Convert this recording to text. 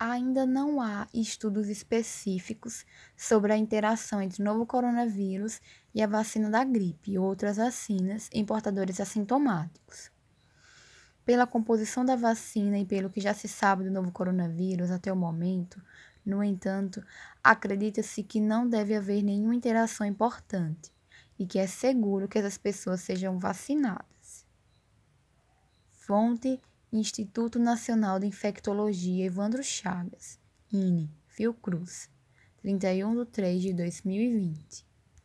ainda não há estudos específicos sobre a interação entre o novo coronavírus e a vacina da gripe e outras vacinas em portadores assintomáticos. Pela composição da vacina e pelo que já se sabe do novo coronavírus até o momento, no entanto, acredita-se que não deve haver nenhuma interação importante e que é seguro que essas pessoas sejam vacinadas. Fonte Instituto Nacional de Infectologia Evandro Chagas, INE, Fiocruz, 31 de 3 de 2020.